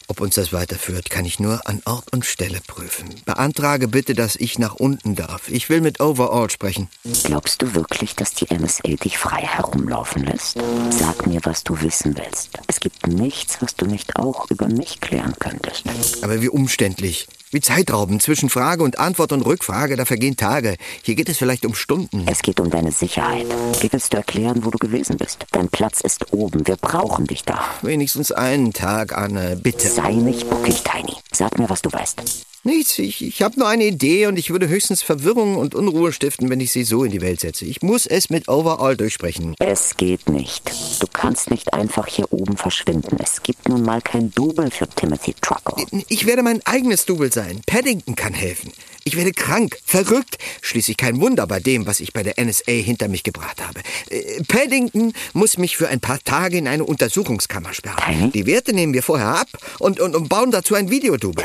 ob uns das weiterführt, kann ich nur an Ort und Stelle prüfen. Beantrage bitte, dass ich nach unten darf. Ich will mit Overall sprechen. Glaubst du wirklich, dass die NSA dich frei herumlaufen lässt? Sag mir, was du wissen willst. Es gibt nichts, was du nicht auch über mich klären könntest. Aber wie umständlich. Wie zeitraubend. Zwischen Frage und Antwort und Rückfrage, da vergehen Tage. Hier geht es vielleicht um Stunden. Es geht um deine Sicherheit. Wie willst du erklären, wo du gewesen bist? Dein Platz ist oben. Wir brauchen dich da. Wenigstens einen Tag, Anne, bitte. Sei nicht bockig, Tiny. Sag mir, was du weißt. Nichts, ich, ich habe nur eine Idee und ich würde höchstens Verwirrung und Unruhe stiften, wenn ich sie so in die Welt setze. Ich muss es mit Overall durchsprechen. Es geht nicht. Du kannst nicht einfach hier oben verschwinden. Es gibt nun mal kein Double für Timothy Truckle. Ich werde mein eigenes Double sein. Paddington kann helfen. Ich werde krank, verrückt. Schließlich kein Wunder bei dem, was ich bei der NSA hinter mich gebracht habe. Äh, Paddington muss mich für ein paar Tage in eine Untersuchungskammer sperren. Tiny? Die Werte nehmen wir vorher ab und, und, und bauen dazu ein Videodouble.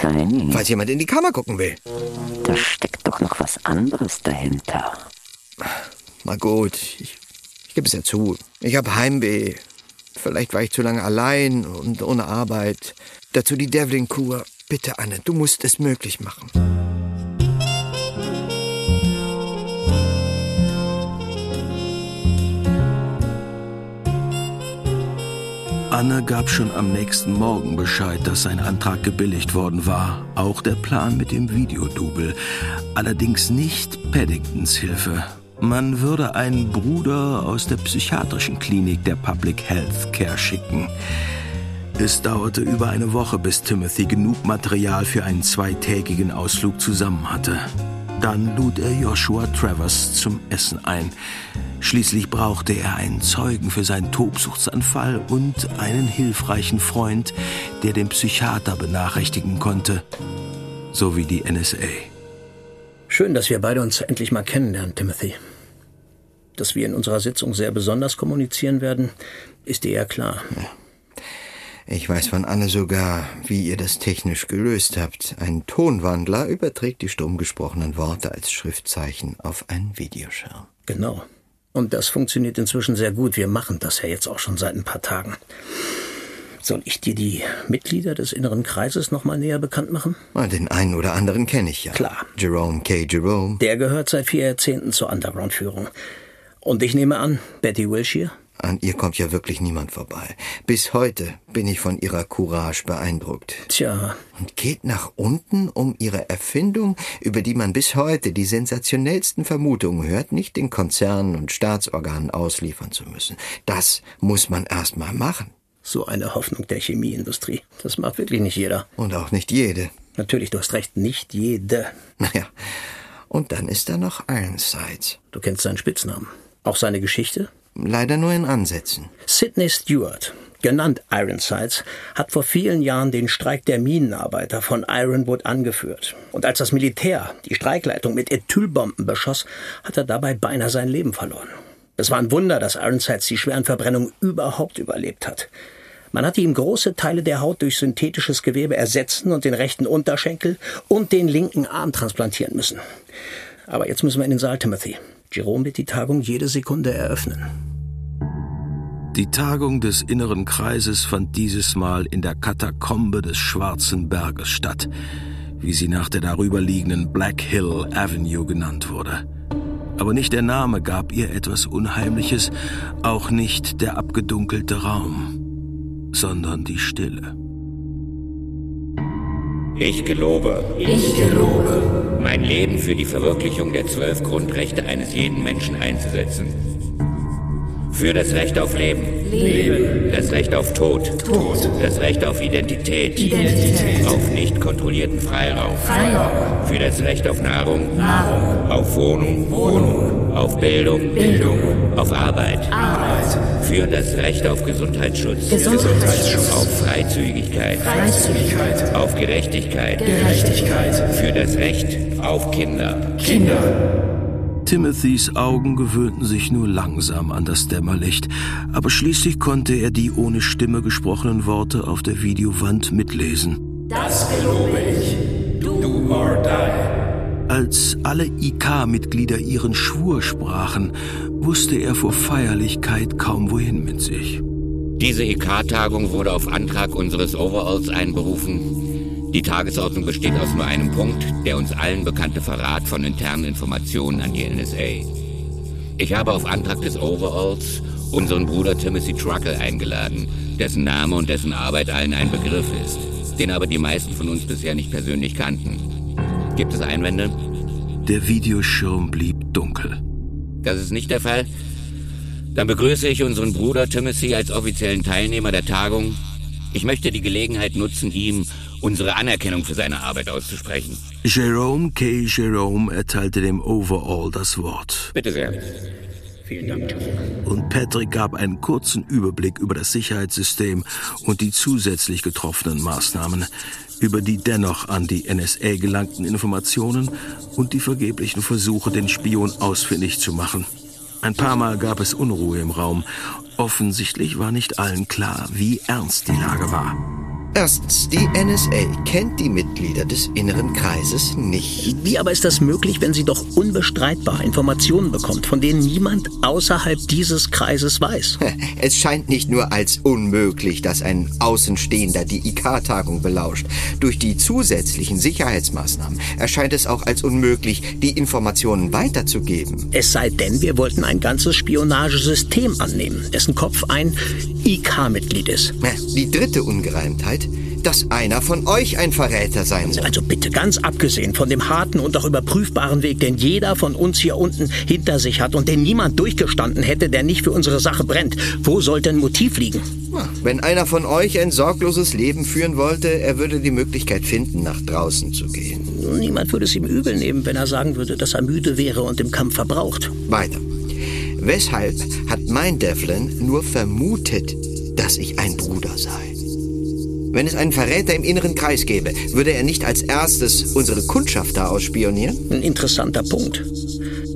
Falls jemand in die Kammer gucken will. Da steckt doch noch was anderes dahinter. Na gut, ich, ich gebe es ja zu. Ich habe Heimweh. Vielleicht war ich zu lange allein und ohne Arbeit. Dazu die Devlin-Kur. Bitte, Anne, du musst es möglich machen. Anne gab schon am nächsten Morgen Bescheid, dass sein Antrag gebilligt worden war. Auch der Plan mit dem Videodouble. Allerdings nicht Paddingtons Hilfe. Man würde einen Bruder aus der psychiatrischen Klinik der Public Health Care schicken. Es dauerte über eine Woche, bis Timothy genug Material für einen zweitägigen Ausflug zusammen hatte. Dann lud er Joshua Travers zum Essen ein. Schließlich brauchte er einen Zeugen für seinen Tobsuchtsanfall und einen hilfreichen Freund, der den Psychiater benachrichtigen konnte, sowie die NSA. Schön, dass wir beide uns endlich mal kennenlernen, Timothy. Dass wir in unserer Sitzung sehr besonders kommunizieren werden, ist dir ja klar. Ich weiß von Anne sogar, wie ihr das technisch gelöst habt. Ein Tonwandler überträgt die stumm gesprochenen Worte als Schriftzeichen auf einen Videoschirm. Genau. Und das funktioniert inzwischen sehr gut. Wir machen das ja jetzt auch schon seit ein paar Tagen. Soll ich dir die Mitglieder des inneren Kreises noch mal näher bekannt machen? Na, Den einen oder anderen kenne ich ja. Klar. Jerome K. Jerome. Der gehört seit vier Jahrzehnten zur Underground-Führung. Und ich nehme an, Betty Wilshire? An ihr kommt ja wirklich niemand vorbei. Bis heute bin ich von ihrer Courage beeindruckt. Tja, Und geht nach unten, um ihre Erfindung, über die man bis heute die sensationellsten Vermutungen hört, nicht den Konzernen und Staatsorganen ausliefern zu müssen. Das muss man erst mal machen. so eine Hoffnung der Chemieindustrie. Das macht wirklich nicht jeder. Und auch nicht jede. Natürlich, du hast recht, nicht jede. Naja. Und dann ist da noch Ironside. Du kennst seinen Spitznamen. Auch seine Geschichte? Leider nur in Ansätzen. Sidney Stewart, genannt Ironsides, hat vor vielen Jahren den Streik der Minenarbeiter von Ironwood angeführt. Und als das Militär die Streikleitung mit Ethylbomben beschoss, hat er dabei beinahe sein Leben verloren. Es war ein Wunder, dass Ironsides die schweren Verbrennungen überhaupt überlebt hat. Man hatte ihm große Teile der Haut durch synthetisches Gewebe ersetzen und den rechten Unterschenkel und den linken Arm transplantieren müssen. Aber jetzt müssen wir in den Saal, Timothy. Jerome wird die Tagung jede Sekunde eröffnen. Die Tagung des inneren Kreises fand dieses Mal in der Katakombe des Schwarzen Berges statt, wie sie nach der darüber liegenden Black Hill Avenue genannt wurde. Aber nicht der Name gab ihr etwas Unheimliches, auch nicht der abgedunkelte Raum, sondern die Stille. Ich gelobe. Ich gelobe. Mein Leben für die Verwirklichung der zwölf Grundrechte eines jeden Menschen einzusetzen. Für das Recht auf Leben. Leben. Das Recht auf Tod. Tod. Das Recht auf Identität. Identität. Auf nicht kontrollierten Freiraum. Freiraum. Für das Recht auf Nahrung. Nahrung. Auf Wohnung. Wohnung. Auf Bildung. Bildung. Auf Arbeit. Arbeit. Für das Recht auf Gesundheitsschutz. Gesundheitsschutz. Auf Freizügigkeit. Freizügigkeit. Auf Gerechtigkeit. Gerechtigkeit. Für das Recht auf Kinder. Kinder. Timothys Augen gewöhnten sich nur langsam an das Dämmerlicht, aber schließlich konnte er die ohne Stimme gesprochenen Worte auf der Videowand mitlesen. Das gelobe ich. Do or die. Als alle IK-Mitglieder ihren Schwur sprachen, wusste er vor Feierlichkeit kaum wohin mit sich. Diese IK-Tagung wurde auf Antrag unseres Overalls einberufen. Die Tagesordnung besteht aus nur einem Punkt, der uns allen bekannte Verrat von internen Informationen an die NSA. Ich habe auf Antrag des Overalls unseren Bruder Timothy Truckle eingeladen, dessen Name und dessen Arbeit allen ein Begriff ist, den aber die meisten von uns bisher nicht persönlich kannten. Gibt es Einwände? Der Videoschirm blieb dunkel. Das ist nicht der Fall? Dann begrüße ich unseren Bruder Timothy als offiziellen Teilnehmer der Tagung. Ich möchte die Gelegenheit nutzen, ihm unsere Anerkennung für seine Arbeit auszusprechen. Jerome K. Jerome erteilte dem Overall das Wort. Bitte sehr. Vielen Dank. Und Patrick gab einen kurzen Überblick über das Sicherheitssystem und die zusätzlich getroffenen Maßnahmen, über die dennoch an die NSA gelangten Informationen und die vergeblichen Versuche, den Spion ausfindig zu machen. Ein paar Mal gab es Unruhe im Raum. Offensichtlich war nicht allen klar, wie ernst die Lage war. Erstens, die NSA kennt die Mitglieder des inneren Kreises nicht. Wie aber ist das möglich, wenn sie doch unbestreitbar Informationen bekommt, von denen niemand außerhalb dieses Kreises weiß? Es scheint nicht nur als unmöglich, dass ein Außenstehender die IK-Tagung belauscht. Durch die zusätzlichen Sicherheitsmaßnahmen erscheint es auch als unmöglich, die Informationen weiterzugeben. Es sei denn, wir wollten ein ganzes Spionagesystem annehmen, dessen Kopf ein IK-Mitglied ist. Die dritte Ungereimtheit, dass einer von euch ein Verräter sein soll. Also bitte ganz abgesehen von dem harten und auch überprüfbaren Weg, den jeder von uns hier unten hinter sich hat und den niemand durchgestanden hätte, der nicht für unsere Sache brennt. Wo sollte ein Motiv liegen? Wenn einer von euch ein sorgloses Leben führen wollte, er würde die Möglichkeit finden, nach draußen zu gehen. Niemand würde es ihm übel nehmen, wenn er sagen würde, dass er müde wäre und im Kampf verbraucht. Weiter. Weshalb hat mein Devlin nur vermutet, dass ich ein Bruder sei? Wenn es einen Verräter im inneren Kreis gäbe, würde er nicht als erstes unsere Kundschaft da ausspionieren? Ein interessanter Punkt.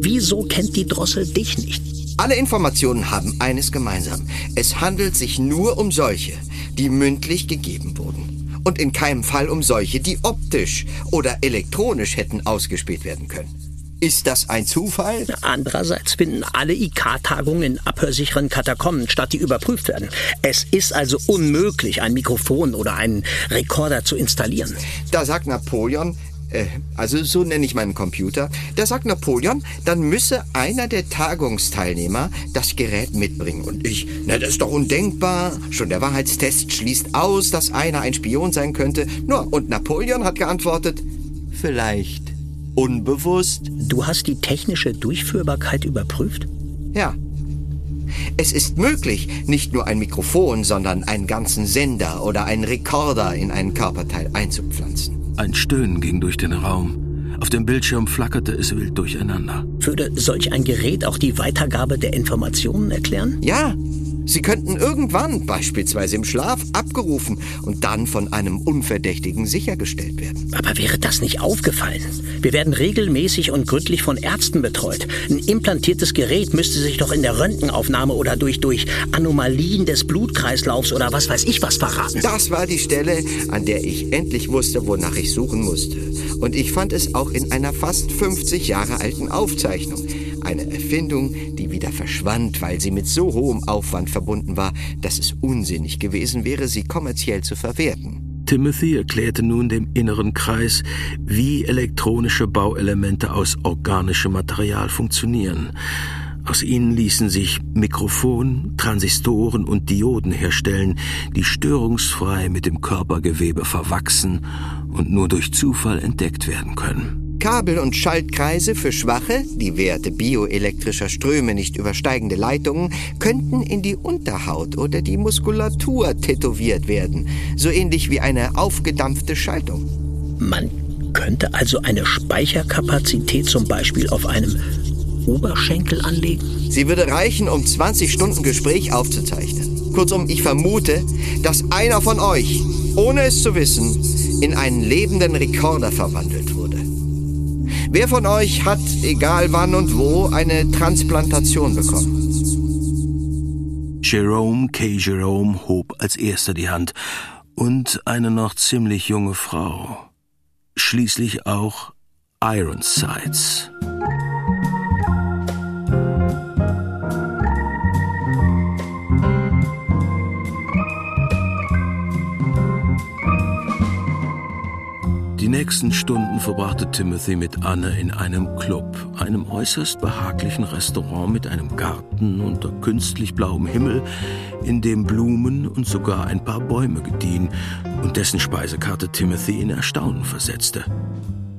Wieso kennt die Drossel dich nicht? Alle Informationen haben eines gemeinsam. Es handelt sich nur um solche, die mündlich gegeben wurden. Und in keinem Fall um solche, die optisch oder elektronisch hätten ausgespäht werden können. Ist das ein Zufall? Andererseits finden alle IK-Tagungen in abhörsicheren Katakomben statt, die überprüft werden. Es ist also unmöglich, ein Mikrofon oder einen Rekorder zu installieren. Da sagt Napoleon, äh, also so nenne ich meinen Computer, da sagt Napoleon, dann müsse einer der Tagungsteilnehmer das Gerät mitbringen. Und ich, na, das ist doch undenkbar. Schon der Wahrheitstest schließt aus, dass einer ein Spion sein könnte. Nur, und Napoleon hat geantwortet, vielleicht unbewusst. Du hast die technische Durchführbarkeit überprüft? Ja. Es ist möglich, nicht nur ein Mikrofon, sondern einen ganzen Sender oder einen Rekorder in einen Körperteil einzupflanzen. Ein Stöhnen ging durch den Raum. Auf dem Bildschirm flackerte es wild durcheinander. Würde solch ein Gerät auch die Weitergabe der Informationen erklären? Ja, Sie könnten irgendwann, beispielsweise im Schlaf, abgerufen und dann von einem Unverdächtigen sichergestellt werden. Aber wäre das nicht aufgefallen? Wir werden regelmäßig und gründlich von Ärzten betreut. Ein implantiertes Gerät müsste sich doch in der Röntgenaufnahme oder durch, durch Anomalien des Blutkreislaufs oder was weiß ich was verraten. Das war die Stelle, an der ich endlich wusste, wonach ich suchen musste. Und ich fand es auch in einer fast 50 Jahre alten Aufzeichnung. Eine Erfindung, die wieder verschwand, weil sie mit so hohem Aufwand verbunden war, dass es unsinnig gewesen wäre, sie kommerziell zu verwerten. Timothy erklärte nun dem inneren Kreis, wie elektronische Bauelemente aus organischem Material funktionieren. Aus ihnen ließen sich Mikrofon, Transistoren und Dioden herstellen, die störungsfrei mit dem Körpergewebe verwachsen und nur durch Zufall entdeckt werden können. Kabel- und Schaltkreise für schwache, die Werte bioelektrischer Ströme nicht übersteigende Leitungen könnten in die Unterhaut oder die Muskulatur tätowiert werden, so ähnlich wie eine aufgedampfte Schaltung. Man könnte also eine Speicherkapazität zum Beispiel auf einem Oberschenkel anlegen? Sie würde reichen, um 20 Stunden Gespräch aufzuzeichnen. Kurzum, ich vermute, dass einer von euch, ohne es zu wissen, in einen lebenden Rekorder verwandelt wurde. Wer von euch hat, egal wann und wo, eine Transplantation bekommen? Jerome K. Jerome hob als erster die Hand und eine noch ziemlich junge Frau. Schließlich auch Ironsides. Nächsten Stunden verbrachte Timothy mit Anne in einem Club, einem äußerst behaglichen Restaurant mit einem Garten unter künstlich blauem Himmel, in dem Blumen und sogar ein paar Bäume gediehen und dessen Speisekarte Timothy in Erstaunen versetzte.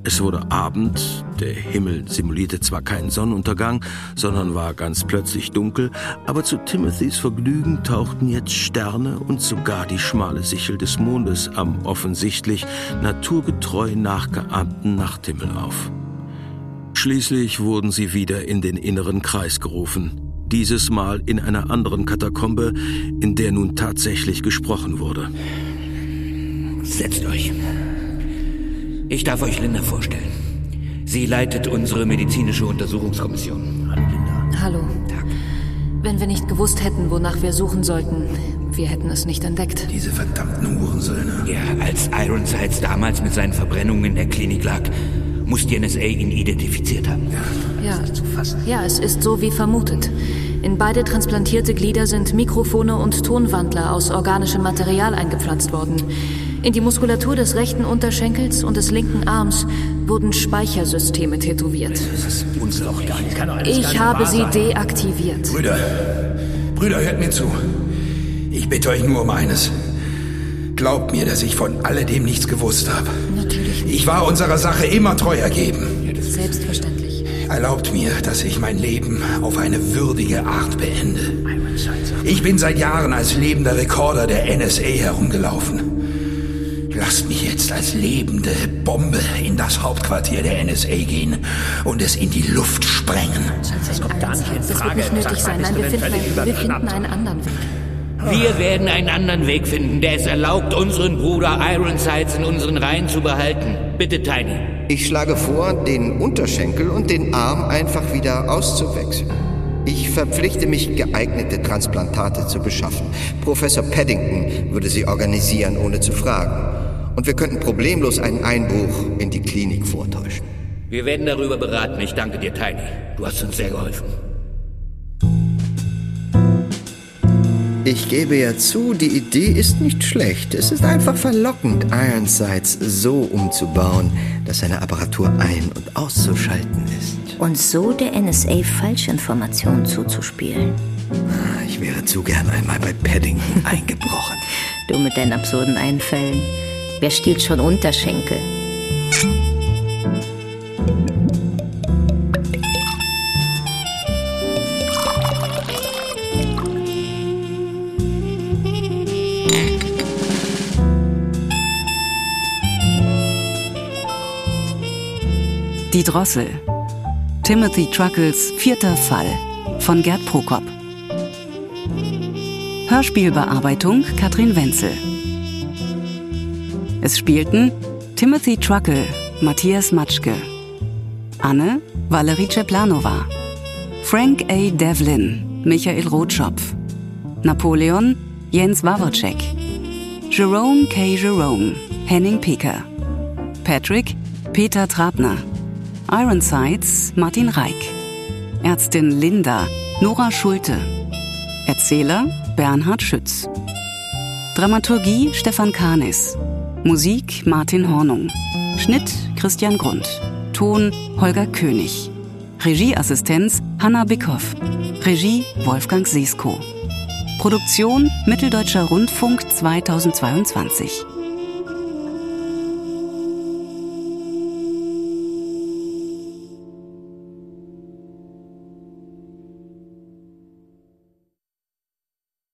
Es wurde Abend, der Himmel simulierte zwar keinen Sonnenuntergang, sondern war ganz plötzlich dunkel, aber zu Timothys Vergnügen tauchten jetzt Sterne und sogar die schmale Sichel des Mondes am offensichtlich naturgetreu nachgeahmten Nachthimmel auf. Schließlich wurden sie wieder in den inneren Kreis gerufen, dieses Mal in einer anderen Katakombe, in der nun tatsächlich gesprochen wurde. Setzt euch. Ich darf euch Linda vorstellen. Sie leitet unsere medizinische Untersuchungskommission. Hallo, Linda. Hallo. Tag. Wenn wir nicht gewusst hätten, wonach wir suchen sollten, wir hätten es nicht entdeckt. Diese verdammten Hurensöhne. Ja, als Ironsides damals mit seinen Verbrennungen in der Klinik lag, muss die NSA ihn identifiziert haben. Ja, ja, ja, es ist so wie vermutet. In beide transplantierte Glieder sind Mikrofone und Tonwandler aus organischem Material eingepflanzt worden. In die Muskulatur des rechten Unterschenkels und des linken Arms wurden Speichersysteme tätowiert. Das ist unglaublich. Kann doch ich habe sie deaktiviert. Brüder, Brüder, hört mir zu. Ich bitte euch nur um eines. Glaubt mir, dass ich von alledem nichts gewusst habe. Natürlich nicht. Ich war unserer Sache immer treu ergeben. Selbstverständlich. Erlaubt mir, dass ich mein Leben auf eine würdige Art beende. Ich bin seit Jahren als lebender Rekorder der NSA herumgelaufen. Lasst mich jetzt als lebende Bombe in das Hauptquartier der NSA gehen und es in die Luft sprengen. Das kommt gar nicht in Frage. Das wird nicht nötig sein. Nein, wir finden, einen, wir finden einen anderen Weg. Wir werden einen anderen Weg finden, der es erlaubt, unseren Bruder Ironsides in unseren Reihen zu behalten. Bitte, Tiny. Ich schlage vor, den Unterschenkel und den Arm einfach wieder auszuwechseln. Ich verpflichte mich, geeignete Transplantate zu beschaffen. Professor Paddington würde sie organisieren, ohne zu fragen und wir könnten problemlos einen Einbruch in die Klinik vortäuschen. Wir werden darüber beraten. Ich danke dir, Tiny. Du hast uns sehr geholfen. Ich gebe ja zu, die Idee ist nicht schlecht. Es ist einfach verlockend, Ironsides so umzubauen, dass seine Apparatur ein- und auszuschalten ist. Und so der NSA Falschinformationen zuzuspielen. Ah, ich wäre zu gern einmal bei Paddington eingebrochen. Du mit deinen absurden Einfällen. Wer stiehlt schon Unterschenkel? Die Drossel. Timothy Truckles vierter Fall von Gerd Prokop. Hörspielbearbeitung Katrin Wenzel. Es spielten Timothy Truckle, Matthias Matschke, Anne Valerie Ceplanova, Frank A. Devlin, Michael Rotschopf, Napoleon Jens Wawrczek, Jerome K. Jerome, Henning Peker, Patrick Peter Trabner, Ironsides Martin Reik, Ärztin Linda, Nora Schulte. Erzähler Bernhard Schütz. Dramaturgie Stefan Kahnis. Musik Martin Hornung. Schnitt Christian Grund. Ton Holger König. Regieassistenz Hanna Bickhoff. Regie Wolfgang Sesko. Produktion Mitteldeutscher Rundfunk 2022.